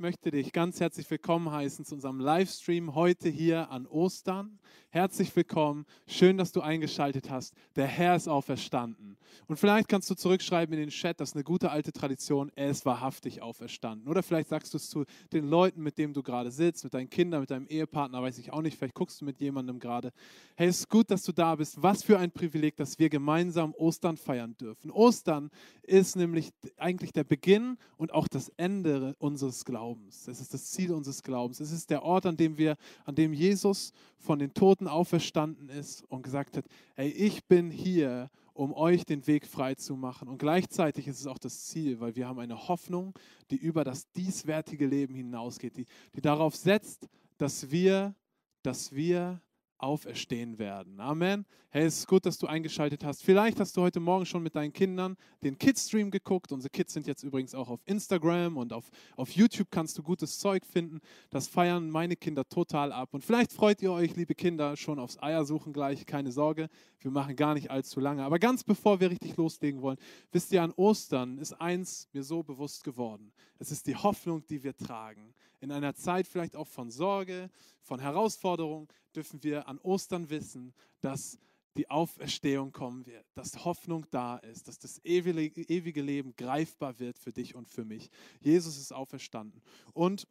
möchte dich ganz herzlich willkommen heißen zu unserem Livestream heute hier an Ostern. Herzlich willkommen. Schön, dass du eingeschaltet hast. Der Herr ist auferstanden. Und vielleicht kannst du zurückschreiben in den Chat, das ist eine gute alte Tradition. Er ist wahrhaftig auferstanden. Oder vielleicht sagst du es zu den Leuten, mit denen du gerade sitzt, mit deinen Kindern, mit deinem Ehepartner, weiß ich auch nicht. Vielleicht guckst du mit jemandem gerade. Hey, es ist gut, dass du da bist. Was für ein Privileg, dass wir gemeinsam Ostern feiern dürfen. Ostern ist nämlich eigentlich der Beginn und auch das Ende unseres Glaubens. Es ist das Ziel unseres Glaubens. Es ist der Ort, an dem wir, an dem Jesus von den Toten auferstanden ist und gesagt hat, hey, ich bin hier, um euch den Weg frei zu machen. Und gleichzeitig ist es auch das Ziel, weil wir haben eine Hoffnung, die über das dieswärtige Leben hinausgeht, die, die darauf setzt, dass wir, dass wir auferstehen werden. Amen. Hey, es ist gut, dass du eingeschaltet hast. Vielleicht hast du heute Morgen schon mit deinen Kindern den Kids-Stream geguckt. Unsere Kids sind jetzt übrigens auch auf Instagram und auf, auf YouTube kannst du gutes Zeug finden. Das feiern meine Kinder total ab. Und vielleicht freut ihr euch, liebe Kinder, schon aufs Eiersuchen gleich. Keine Sorge, wir machen gar nicht allzu lange. Aber ganz bevor wir richtig loslegen wollen, wisst ihr, an Ostern ist eins mir so bewusst geworden. Es ist die Hoffnung, die wir tragen. In einer Zeit vielleicht auch von Sorge, von Herausforderungen, dürfen wir an Ostern wissen, dass die Auferstehung kommen wird, dass Hoffnung da ist, dass das ewige Leben greifbar wird für dich und für mich. Jesus ist auferstanden. Und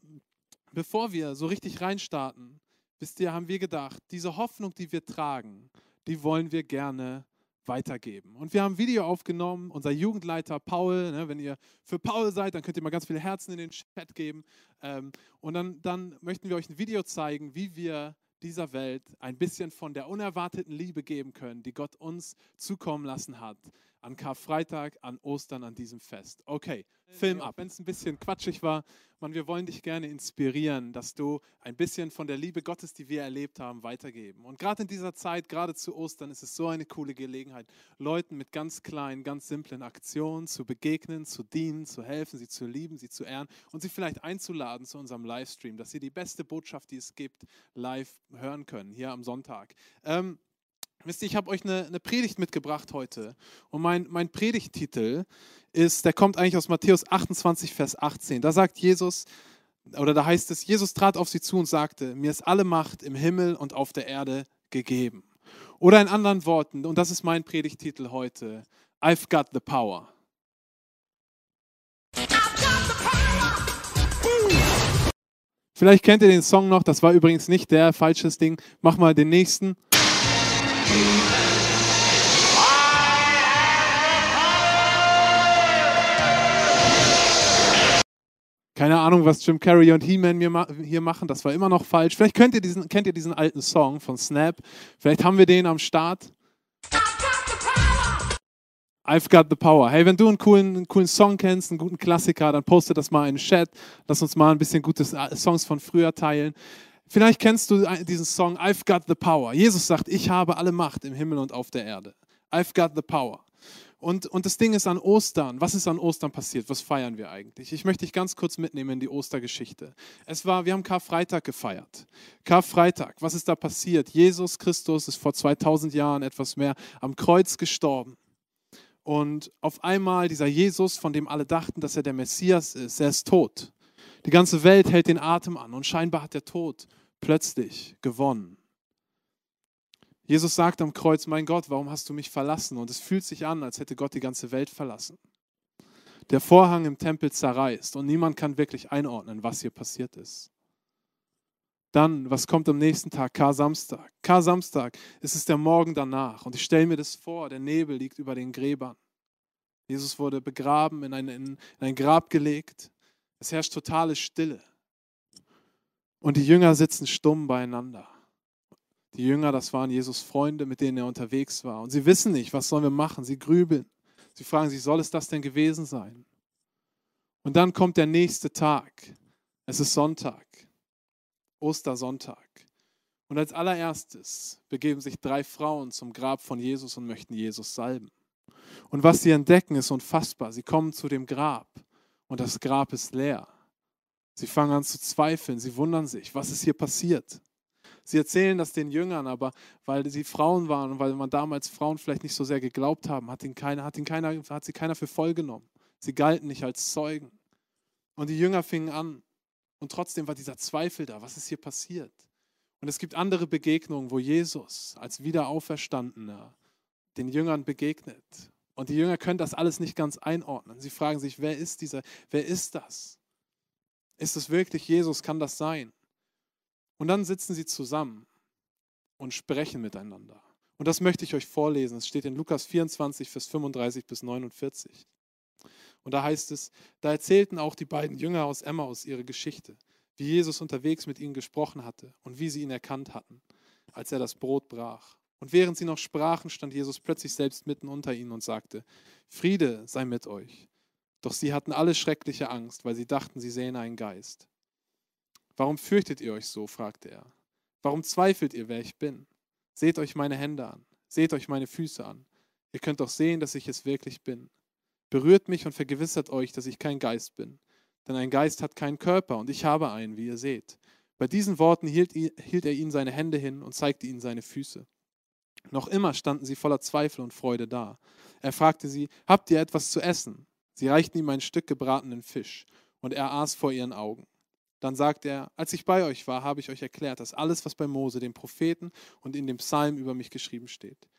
bevor wir so richtig reinstarten, wisst ihr, haben wir gedacht, diese Hoffnung, die wir tragen, die wollen wir gerne weitergeben. Und wir haben ein Video aufgenommen, unser Jugendleiter Paul, ne, wenn ihr für Paul seid, dann könnt ihr mal ganz viele Herzen in den Chat geben. Ähm, und dann, dann möchten wir euch ein Video zeigen, wie wir dieser Welt ein bisschen von der unerwarteten Liebe geben können, die Gott uns zukommen lassen hat an Karfreitag, an Ostern, an diesem Fest. Okay, Film ab. Wenn es ein bisschen quatschig war, man, wir wollen dich gerne inspirieren, dass du ein bisschen von der Liebe Gottes, die wir erlebt haben, weitergeben. Und gerade in dieser Zeit, gerade zu Ostern, ist es so eine coole Gelegenheit, Leuten mit ganz kleinen, ganz simplen Aktionen zu begegnen, zu dienen, zu helfen, sie zu lieben, sie zu ehren und sie vielleicht einzuladen zu unserem Livestream, dass sie die beste Botschaft, die es gibt, live hören können, hier am Sonntag. Ähm, Wisst ihr, ich habe euch eine, eine, Predigt mitgebracht heute. Und mein, mein Predigttitel ist, der kommt eigentlich aus Matthäus 28, Vers 18. Da sagt Jesus, oder da heißt es, Jesus trat auf sie zu und sagte, mir ist alle Macht im Himmel und auf der Erde gegeben. Oder in anderen Worten, und das ist mein Predigttitel heute, I've got the power. Vielleicht kennt ihr den Song noch, das war übrigens nicht der, falsches Ding. Mach mal den nächsten. Keine Ahnung, was Jim Carrey und He-Man hier machen, das war immer noch falsch. Vielleicht kennt ihr, diesen, kennt ihr diesen alten Song von Snap. Vielleicht haben wir den am Start. I've got the power. Hey, wenn du einen coolen, einen coolen Song kennst, einen guten Klassiker, dann poste das mal in den Chat. Lass uns mal ein bisschen gute Songs von früher teilen. Vielleicht kennst du diesen Song I've got the power. Jesus sagt, ich habe alle Macht im Himmel und auf der Erde. I've got the power. Und, und das Ding ist an Ostern. Was ist an Ostern passiert? Was feiern wir eigentlich? Ich möchte dich ganz kurz mitnehmen in die Ostergeschichte. Es war, wir haben Karfreitag gefeiert. Karfreitag, was ist da passiert? Jesus Christus ist vor 2000 Jahren etwas mehr am Kreuz gestorben. Und auf einmal dieser Jesus, von dem alle dachten, dass er der Messias ist, er ist tot. Die ganze Welt hält den Atem an und scheinbar hat der Tod plötzlich gewonnen. Jesus sagt am Kreuz, mein Gott, warum hast du mich verlassen? Und es fühlt sich an, als hätte Gott die ganze Welt verlassen. Der Vorhang im Tempel zerreißt und niemand kann wirklich einordnen, was hier passiert ist. Dann, was kommt am nächsten Tag? Kar-Samstag. Kar-Samstag ist es der Morgen danach. Und ich stelle mir das vor, der Nebel liegt über den Gräbern. Jesus wurde begraben, in ein, in ein Grab gelegt. Es herrscht totale Stille. Und die Jünger sitzen stumm beieinander. Die Jünger, das waren Jesus Freunde, mit denen er unterwegs war. Und sie wissen nicht, was sollen wir machen. Sie grübeln. Sie fragen sich, soll es das denn gewesen sein? Und dann kommt der nächste Tag. Es ist Sonntag, Ostersonntag. Und als allererstes begeben sich drei Frauen zum Grab von Jesus und möchten Jesus salben. Und was sie entdecken, ist unfassbar. Sie kommen zu dem Grab und das Grab ist leer. Sie fangen an zu zweifeln, sie wundern sich, was ist hier passiert. Sie erzählen das den Jüngern, aber weil sie Frauen waren und weil man damals Frauen vielleicht nicht so sehr geglaubt haben, hat, ihn keiner, hat, ihn keiner, hat sie keiner für voll genommen. Sie galten nicht als Zeugen. Und die Jünger fingen an, Und trotzdem war dieser Zweifel da, was ist hier passiert? Und es gibt andere Begegnungen, wo Jesus als Wiederauferstandener den Jüngern begegnet. Und die Jünger können das alles nicht ganz einordnen. Sie fragen sich, wer ist dieser, wer ist das? Ist es wirklich Jesus? Kann das sein? Und dann sitzen sie zusammen und sprechen miteinander. Und das möchte ich euch vorlesen. Es steht in Lukas 24, Vers 35 bis 49. Und da heißt es, da erzählten auch die beiden Jünger aus Emmaus ihre Geschichte, wie Jesus unterwegs mit ihnen gesprochen hatte und wie sie ihn erkannt hatten, als er das Brot brach. Und während sie noch sprachen, stand Jesus plötzlich selbst mitten unter ihnen und sagte, Friede sei mit euch. Doch sie hatten alle schreckliche Angst, weil sie dachten, sie sähen einen Geist. Warum fürchtet ihr euch so? fragte er. Warum zweifelt ihr, wer ich bin? Seht euch meine Hände an, seht euch meine Füße an. Ihr könnt doch sehen, dass ich es wirklich bin. Berührt mich und vergewissert euch, dass ich kein Geist bin. Denn ein Geist hat keinen Körper und ich habe einen, wie ihr seht. Bei diesen Worten hielt, hielt er ihnen seine Hände hin und zeigte ihnen seine Füße. Noch immer standen sie voller Zweifel und Freude da. Er fragte sie, habt ihr etwas zu essen? Sie reichten ihm ein Stück gebratenen Fisch, und er aß vor ihren Augen. Dann sagte er, als ich bei euch war, habe ich euch erklärt, dass alles, was bei Mose, dem Propheten und in dem Psalm über mich geschrieben steht,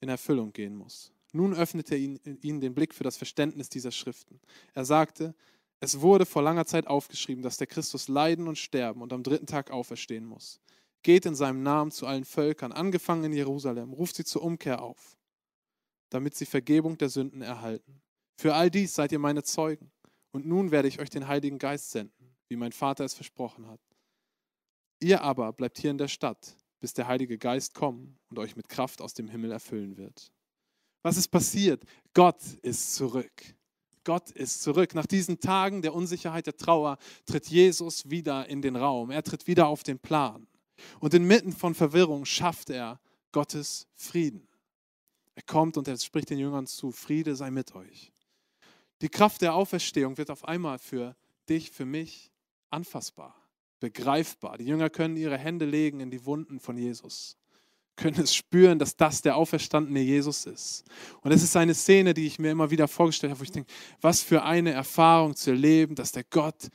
in Erfüllung gehen muss. Nun öffnete er ihnen den Blick für das Verständnis dieser Schriften. Er sagte, es wurde vor langer Zeit aufgeschrieben, dass der Christus leiden und sterben und am dritten Tag auferstehen muss. Geht in seinem Namen zu allen Völkern, angefangen in Jerusalem, ruft sie zur Umkehr auf, damit sie Vergebung der Sünden erhalten. Für all dies seid ihr meine Zeugen. Und nun werde ich euch den Heiligen Geist senden, wie mein Vater es versprochen hat. Ihr aber bleibt hier in der Stadt, bis der Heilige Geist kommen und euch mit Kraft aus dem Himmel erfüllen wird. Was ist passiert? Gott ist zurück. Gott ist zurück. Nach diesen Tagen der Unsicherheit, der Trauer tritt Jesus wieder in den Raum. Er tritt wieder auf den Plan. Und inmitten von Verwirrung schafft er Gottes Frieden. Er kommt und er spricht den Jüngern zu, Friede sei mit euch. Die Kraft der Auferstehung wird auf einmal für dich, für mich anfassbar, begreifbar. Die Jünger können ihre Hände legen in die Wunden von Jesus, können es spüren, dass das der auferstandene Jesus ist. Und es ist eine Szene, die ich mir immer wieder vorgestellt habe, wo ich denke, was für eine Erfahrung zu erleben, dass der Gott,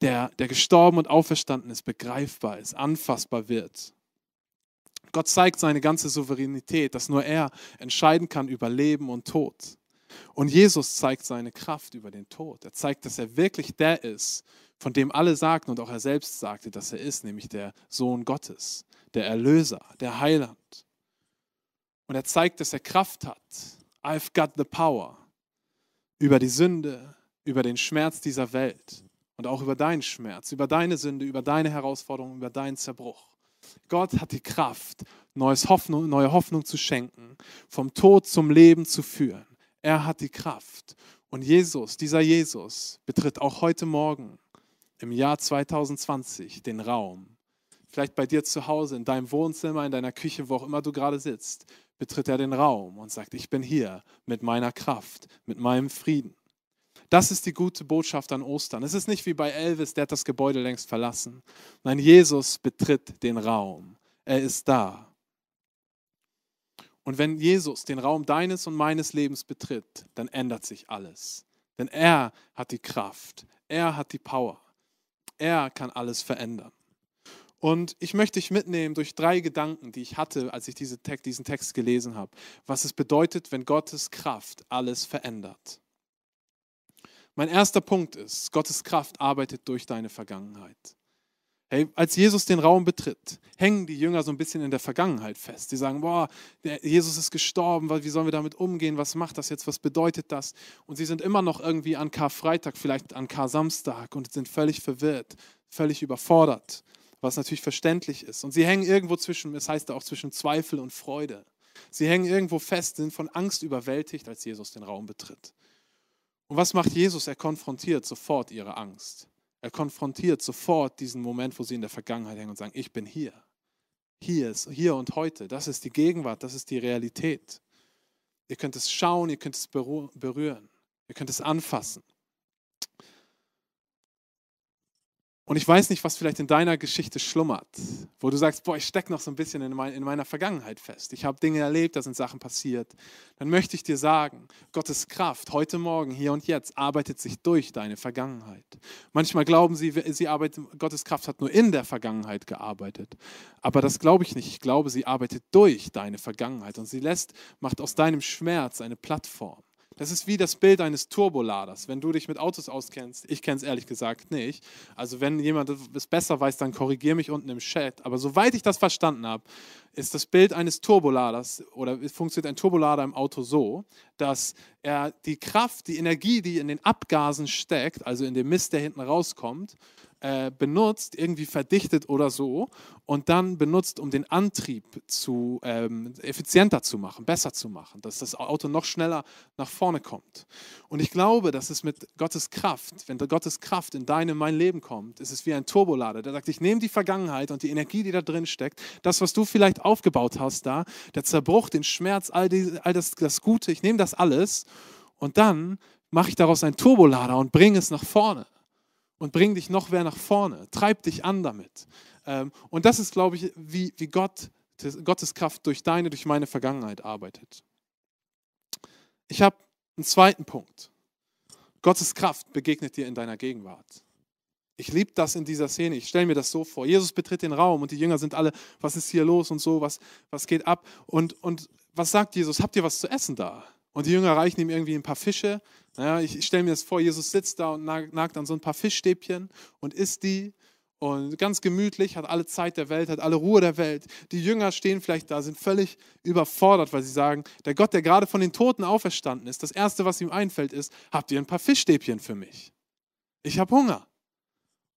der, der gestorben und auferstanden ist, begreifbar ist, anfassbar wird. Gott zeigt seine ganze Souveränität, dass nur er entscheiden kann über Leben und Tod. Und Jesus zeigt seine Kraft über den Tod. Er zeigt, dass er wirklich der ist, von dem alle sagten und auch er selbst sagte, dass er ist, nämlich der Sohn Gottes, der Erlöser, der Heiland. Und er zeigt, dass er Kraft hat. I've got the power über die Sünde, über den Schmerz dieser Welt und auch über deinen Schmerz, über deine Sünde, über deine Herausforderungen, über deinen Zerbruch. Gott hat die Kraft, neues Hoffnung, neue Hoffnung zu schenken, vom Tod zum Leben zu führen. Er hat die Kraft. Und Jesus, dieser Jesus, betritt auch heute Morgen im Jahr 2020 den Raum. Vielleicht bei dir zu Hause, in deinem Wohnzimmer, in deiner Küche, wo auch immer du gerade sitzt, betritt er den Raum und sagt, ich bin hier mit meiner Kraft, mit meinem Frieden. Das ist die gute Botschaft an Ostern. Es ist nicht wie bei Elvis, der hat das Gebäude längst verlassen. Nein, Jesus betritt den Raum. Er ist da. Und wenn Jesus den Raum deines und meines Lebens betritt, dann ändert sich alles. Denn er hat die Kraft, er hat die Power, er kann alles verändern. Und ich möchte dich mitnehmen durch drei Gedanken, die ich hatte, als ich diesen Text gelesen habe, was es bedeutet, wenn Gottes Kraft alles verändert. Mein erster Punkt ist, Gottes Kraft arbeitet durch deine Vergangenheit. Hey, als Jesus den Raum betritt, hängen die Jünger so ein bisschen in der Vergangenheit fest. Die sagen, boah, Jesus ist gestorben, wie sollen wir damit umgehen? Was macht das jetzt? Was bedeutet das? Und sie sind immer noch irgendwie an Karfreitag, vielleicht an Kar-Samstag und sind völlig verwirrt, völlig überfordert, was natürlich verständlich ist. Und sie hängen irgendwo zwischen, es heißt auch zwischen Zweifel und Freude. Sie hängen irgendwo fest, sind von Angst überwältigt, als Jesus den Raum betritt. Und was macht Jesus? Er konfrontiert sofort ihre Angst. Er konfrontiert sofort diesen Moment, wo sie in der Vergangenheit hängen und sagen, ich bin hier. Hier ist, hier und heute. Das ist die Gegenwart, das ist die Realität. Ihr könnt es schauen, ihr könnt es berühren, ihr könnt es anfassen. Und ich weiß nicht, was vielleicht in deiner Geschichte schlummert, wo du sagst, boah, ich stecke noch so ein bisschen in, mein, in meiner Vergangenheit fest. Ich habe Dinge erlebt, da sind Sachen passiert. Dann möchte ich dir sagen, Gottes Kraft heute Morgen, hier und jetzt, arbeitet sich durch deine Vergangenheit. Manchmal glauben sie, sie arbeitet, Gottes Kraft hat nur in der Vergangenheit gearbeitet. Aber das glaube ich nicht. Ich glaube, sie arbeitet durch deine Vergangenheit und sie lässt, macht aus deinem Schmerz eine Plattform. Das ist wie das Bild eines Turboladers. Wenn du dich mit Autos auskennst, ich kenne es ehrlich gesagt nicht. Also wenn jemand es besser weiß, dann korrigiere mich unten im Chat. Aber soweit ich das verstanden habe, ist das Bild eines Turboladers oder funktioniert ein Turbolader im Auto so, dass er die Kraft, die Energie, die in den Abgasen steckt, also in dem Mist, der hinten rauskommt, äh, benutzt, irgendwie verdichtet oder so, und dann benutzt, um den Antrieb zu, ähm, effizienter zu machen, besser zu machen, dass das Auto noch schneller nach vorne kommt. Und ich glaube, dass es mit Gottes Kraft, wenn Gottes Kraft in dein, mein Leben kommt, ist es wie ein Turbolader, der sagt, ich nehme die Vergangenheit und die Energie, die da drin steckt, das, was du vielleicht aufgebaut hast da, der Zerbruch, den Schmerz, all, die, all das, das Gute, ich nehme das alles und dann mache ich daraus einen Turbolader und bringe es nach vorne und bring dich noch mehr nach vorne. Treib dich an damit. Ähm, und das ist, glaube ich, wie, wie Gott, Gottes Kraft durch deine, durch meine Vergangenheit arbeitet. Ich habe einen zweiten Punkt. Gottes Kraft begegnet dir in deiner Gegenwart. Ich liebe das in dieser Szene. Ich stelle mir das so vor. Jesus betritt den Raum und die Jünger sind alle, was ist hier los und so, was, was geht ab? Und, und was sagt Jesus? Habt ihr was zu essen da? Und die Jünger reichen ihm irgendwie ein paar Fische. Naja, ich stelle mir das vor, Jesus sitzt da und nagt an so ein paar Fischstäbchen und isst die. Und ganz gemütlich, hat alle Zeit der Welt, hat alle Ruhe der Welt. Die Jünger stehen vielleicht da, sind völlig überfordert, weil sie sagen, der Gott, der gerade von den Toten auferstanden ist, das Erste, was ihm einfällt, ist, habt ihr ein paar Fischstäbchen für mich? Ich habe Hunger.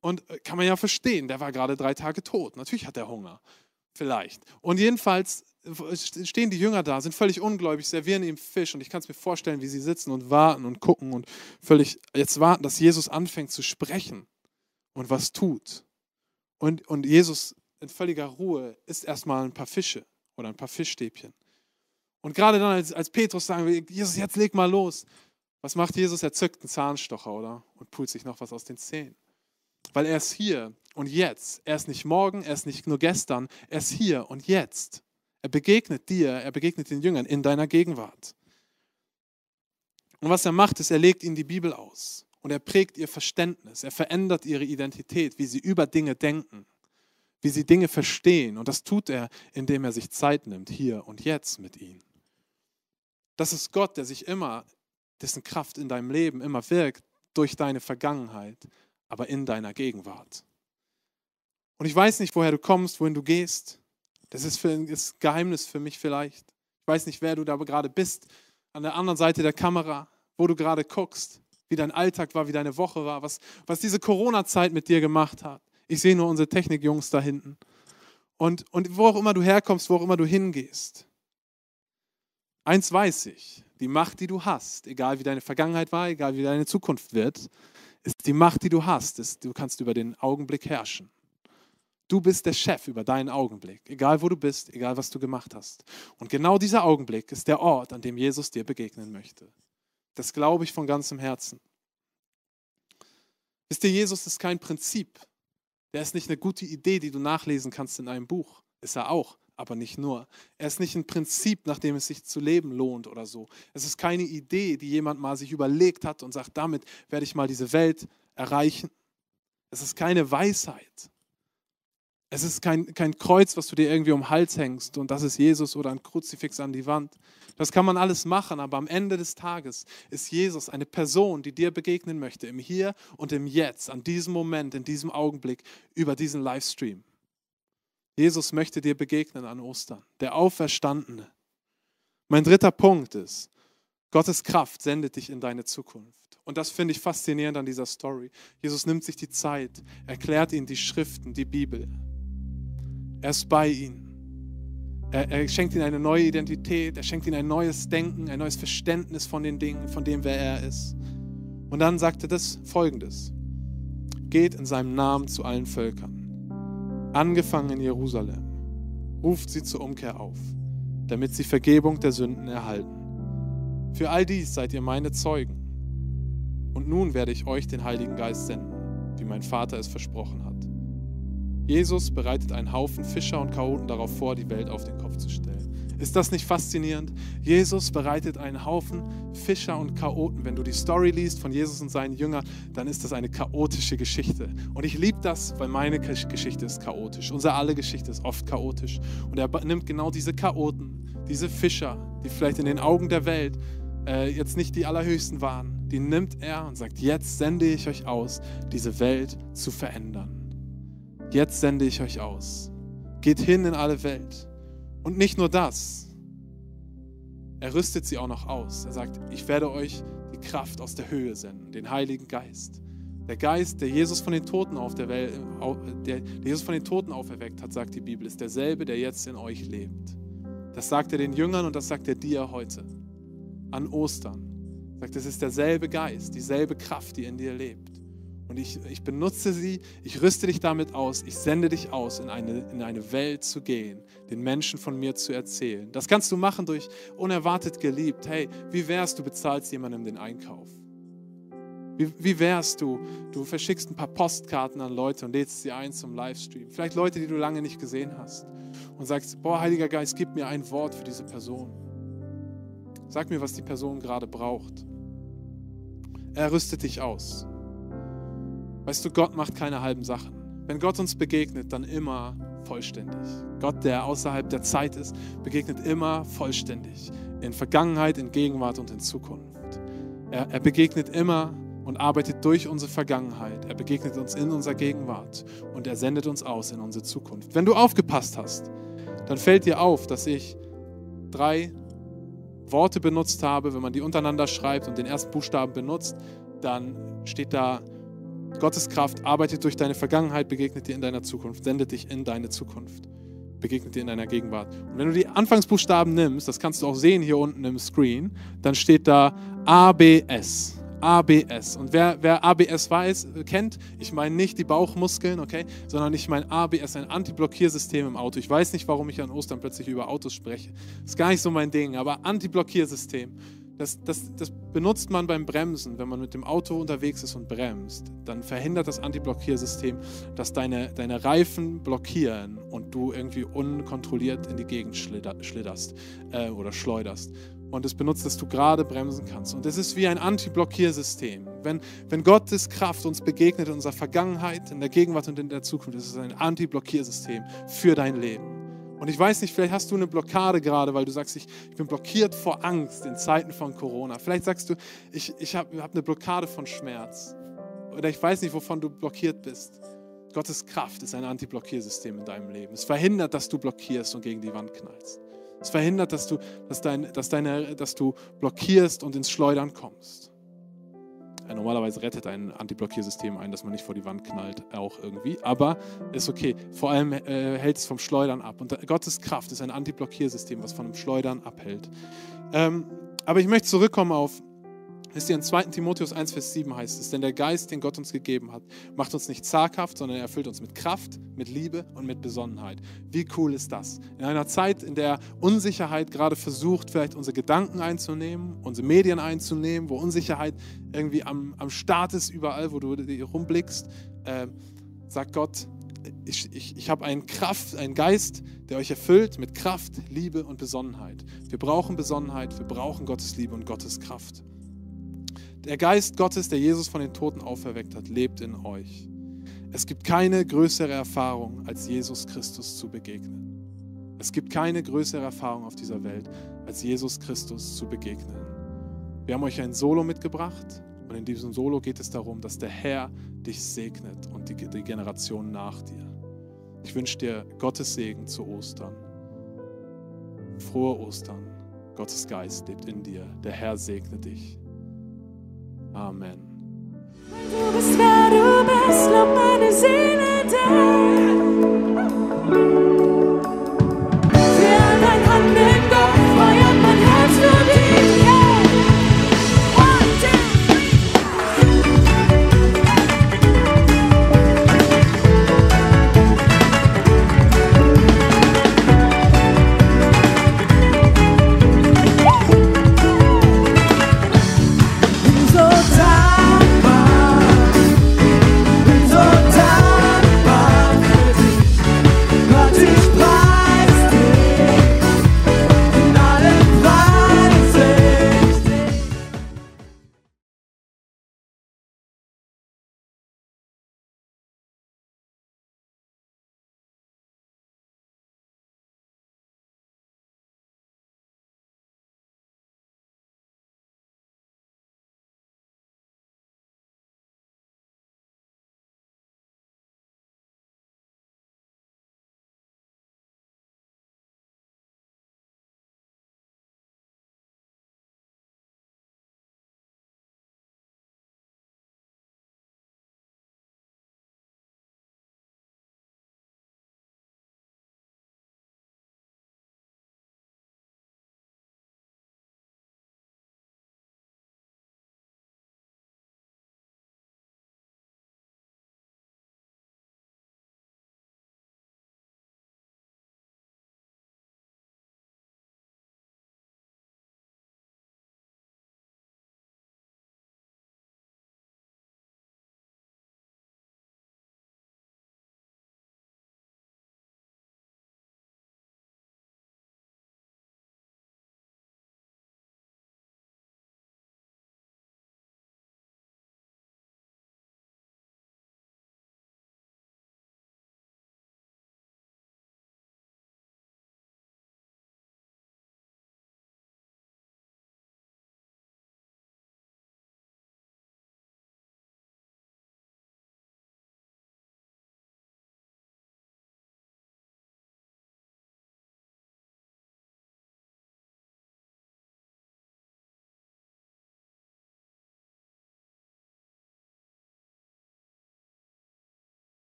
Und äh, kann man ja verstehen, der war gerade drei Tage tot. Natürlich hat er Hunger. Vielleicht. Und jedenfalls stehen die Jünger da, sind völlig ungläubig, servieren ihm Fisch und ich kann es mir vorstellen, wie sie sitzen und warten und gucken und völlig jetzt warten, dass Jesus anfängt zu sprechen und was tut. Und, und Jesus in völliger Ruhe isst erstmal ein paar Fische oder ein paar Fischstäbchen. Und gerade dann, als, als Petrus sagen will, Jesus, jetzt leg mal los. Was macht Jesus? Er zückt einen Zahnstocher, oder? Und pult sich noch was aus den Zähnen. Weil er ist hier und jetzt. Er ist nicht morgen, er ist nicht nur gestern, er ist hier und jetzt. Er begegnet dir, er begegnet den Jüngern in deiner Gegenwart. Und was er macht, ist, er legt ihnen die Bibel aus und er prägt ihr Verständnis, er verändert ihre Identität, wie sie über Dinge denken, wie sie Dinge verstehen. Und das tut er, indem er sich Zeit nimmt, hier und jetzt mit ihnen. Das ist Gott, der sich immer, dessen Kraft in deinem Leben immer wirkt, durch deine Vergangenheit, aber in deiner Gegenwart. Und ich weiß nicht, woher du kommst, wohin du gehst. Das ist, für, ein Geheimnis für mich vielleicht. Ich weiß nicht, wer du da gerade bist, an der anderen Seite der Kamera, wo du gerade guckst, wie dein Alltag war, wie deine Woche war, was, was diese Corona-Zeit mit dir gemacht hat. Ich sehe nur unsere Technikjungs da hinten. Und, und wo auch immer du herkommst, wo auch immer du hingehst. Eins weiß ich, die Macht, die du hast, egal wie deine Vergangenheit war, egal wie deine Zukunft wird, ist die Macht, die du hast, ist, du kannst über den Augenblick herrschen. Du bist der Chef über deinen Augenblick, egal wo du bist, egal was du gemacht hast. Und genau dieser Augenblick ist der Ort, an dem Jesus dir begegnen möchte. Das glaube ich von ganzem Herzen. Wisst ihr, Jesus ist kein Prinzip. Der ist nicht eine gute Idee, die du nachlesen kannst in einem Buch. Ist er auch, aber nicht nur. Er ist nicht ein Prinzip, nach dem es sich zu leben lohnt oder so. Es ist keine Idee, die jemand mal sich überlegt hat und sagt, damit werde ich mal diese Welt erreichen. Es ist keine Weisheit. Es ist kein, kein Kreuz, was du dir irgendwie um den Hals hängst und das ist Jesus oder ein Kruzifix an die Wand. Das kann man alles machen, aber am Ende des Tages ist Jesus eine Person, die dir begegnen möchte, im Hier und im Jetzt, an diesem Moment, in diesem Augenblick, über diesen Livestream. Jesus möchte dir begegnen an Ostern, der Auferstandene. Mein dritter Punkt ist, Gottes Kraft sendet dich in deine Zukunft. Und das finde ich faszinierend an dieser Story. Jesus nimmt sich die Zeit, erklärt ihnen die Schriften, die Bibel. Er ist bei ihnen. Er, er, schenkt ihnen eine neue Identität, er schenkt ihnen ein neues Denken, ein neues Verständnis von den Dingen, von dem, wer er ist. Und dann sagt er das folgendes. Geht in seinem Namen zu allen Völkern, angefangen in Jerusalem, ruft sie zur Umkehr auf, damit sie Vergebung der Sünden erhalten. Für all dies seid ihr meine Zeugen. Und nun werde ich euch den Heiligen Geist senden wie mein Vater es versprochen hat. Jesus bereitet einen Haufen Fischer und Chaoten darauf vor, die Welt auf den Kopf zu stellen. Ist das nicht faszinierend? Jesus bereitet einen Haufen Fischer und Chaoten. Wenn du die Story liest von Jesus und seinen Jüngern, dann ist das eine chaotische Geschichte. Und ich liebe das, weil meine Geschichte ist chaotisch. Unsere alle Geschichte ist oft chaotisch. Und er nimmt genau diese Chaoten, diese Fischer, die vielleicht in den Augen der Welt äh, jetzt nicht die allerhöchsten waren, die nimmt er und sagt, jetzt sende ich euch aus, diese Welt zu verändern. Jetzt sende ich euch aus. Geht hin in alle Welt. Und nicht nur das, er rüstet sie auch noch aus. Er sagt, ich werde euch die Kraft aus der Höhe senden, den Heiligen Geist. Der Geist, der Jesus von den Toten auf der Welt, der, Jesus von den Toten auferweckt hat, sagt die Bibel, ist derselbe, der jetzt in euch lebt. Das sagt er den Jüngern und das sagt er dir heute. An Ostern. Er sagt, es ist derselbe Geist, dieselbe Kraft, die in dir lebt. Und ich, ich benutze sie, ich rüste dich damit aus, ich sende dich aus, in eine, in eine Welt zu gehen, den Menschen von mir zu erzählen. Das kannst du machen durch unerwartet geliebt. Hey, wie wärst du bezahlst jemandem den Einkauf? Wie, wie wärst du, du verschickst ein paar Postkarten an Leute und lädst sie ein zum Livestream. Vielleicht Leute, die du lange nicht gesehen hast. Und sagst, boah, Heiliger Geist, gib mir ein Wort für diese Person. Sag mir, was die Person gerade braucht. Er rüstet dich aus. Weißt du, Gott macht keine halben Sachen. Wenn Gott uns begegnet, dann immer vollständig. Gott, der außerhalb der Zeit ist, begegnet immer vollständig. In Vergangenheit, in Gegenwart und in Zukunft. Er, er begegnet immer und arbeitet durch unsere Vergangenheit. Er begegnet uns in unserer Gegenwart und er sendet uns aus in unsere Zukunft. Wenn du aufgepasst hast, dann fällt dir auf, dass ich drei Worte benutzt habe. Wenn man die untereinander schreibt und den ersten Buchstaben benutzt, dann steht da Gottes Kraft arbeitet durch deine Vergangenheit, begegnet dir in deiner Zukunft, sendet dich in deine Zukunft, begegnet dir in deiner Gegenwart. Und wenn du die Anfangsbuchstaben nimmst, das kannst du auch sehen hier unten im Screen, dann steht da ABS. ABS. Und wer, wer ABS weiß, kennt, ich meine nicht die Bauchmuskeln, okay, sondern ich meine ABS, ein Antiblockiersystem im Auto. Ich weiß nicht, warum ich an Ostern plötzlich über Autos spreche. Ist gar nicht so mein Ding, aber Antiblockiersystem. Das, das, das benutzt man beim Bremsen, wenn man mit dem Auto unterwegs ist und bremst. Dann verhindert das Antiblockiersystem, dass deine, deine Reifen blockieren und du irgendwie unkontrolliert in die Gegend schlitterst äh, oder schleuderst. Und es benutzt, dass du gerade bremsen kannst. Und es ist wie ein Antiblockiersystem. Wenn, wenn Gottes Kraft uns begegnet in unserer Vergangenheit, in der Gegenwart und in der Zukunft, ist es ein Antiblockiersystem für dein Leben. Und ich weiß nicht, vielleicht hast du eine Blockade gerade, weil du sagst, ich, ich bin blockiert vor Angst in Zeiten von Corona. Vielleicht sagst du, ich, ich habe hab eine Blockade von Schmerz. Oder ich weiß nicht, wovon du blockiert bist. Gottes Kraft ist ein Antiblockiersystem in deinem Leben. Es verhindert, dass du blockierst und gegen die Wand knallst. Es verhindert, dass du, dass dein, dass deine, dass du blockierst und ins Schleudern kommst. Ja, normalerweise rettet ein Antiblockiersystem ein, dass man nicht vor die Wand knallt, auch irgendwie. Aber ist okay. Vor allem äh, hält es vom Schleudern ab. Und Gottes Kraft ist ein Antiblockiersystem, was von dem Schleudern abhält. Ähm, aber ich möchte zurückkommen auf Wisst ihr, in 2. Timotheus 1, Vers 7 heißt es, denn der Geist, den Gott uns gegeben hat, macht uns nicht zaghaft, sondern er erfüllt uns mit Kraft, mit Liebe und mit Besonnenheit. Wie cool ist das? In einer Zeit, in der Unsicherheit gerade versucht, vielleicht unsere Gedanken einzunehmen, unsere Medien einzunehmen, wo Unsicherheit irgendwie am, am Start ist, überall, wo du rumblickst, äh, sagt Gott, ich, ich, ich habe einen Kraft, einen Geist, der euch erfüllt mit Kraft, Liebe und Besonnenheit. Wir brauchen Besonnenheit, wir brauchen Gottes Liebe und Gottes Kraft. Der Geist Gottes, der Jesus von den Toten auferweckt hat, lebt in euch. Es gibt keine größere Erfahrung, als Jesus Christus zu begegnen. Es gibt keine größere Erfahrung auf dieser Welt, als Jesus Christus zu begegnen. Wir haben euch ein Solo mitgebracht und in diesem Solo geht es darum, dass der Herr dich segnet und die, die Generation nach dir. Ich wünsche dir Gottes Segen zu Ostern. Frohe Ostern. Gottes Geist lebt in dir. Der Herr segne dich. Amen.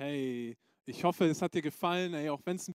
Hey, ich hoffe, es hat dir gefallen, ey, auch wenn es ein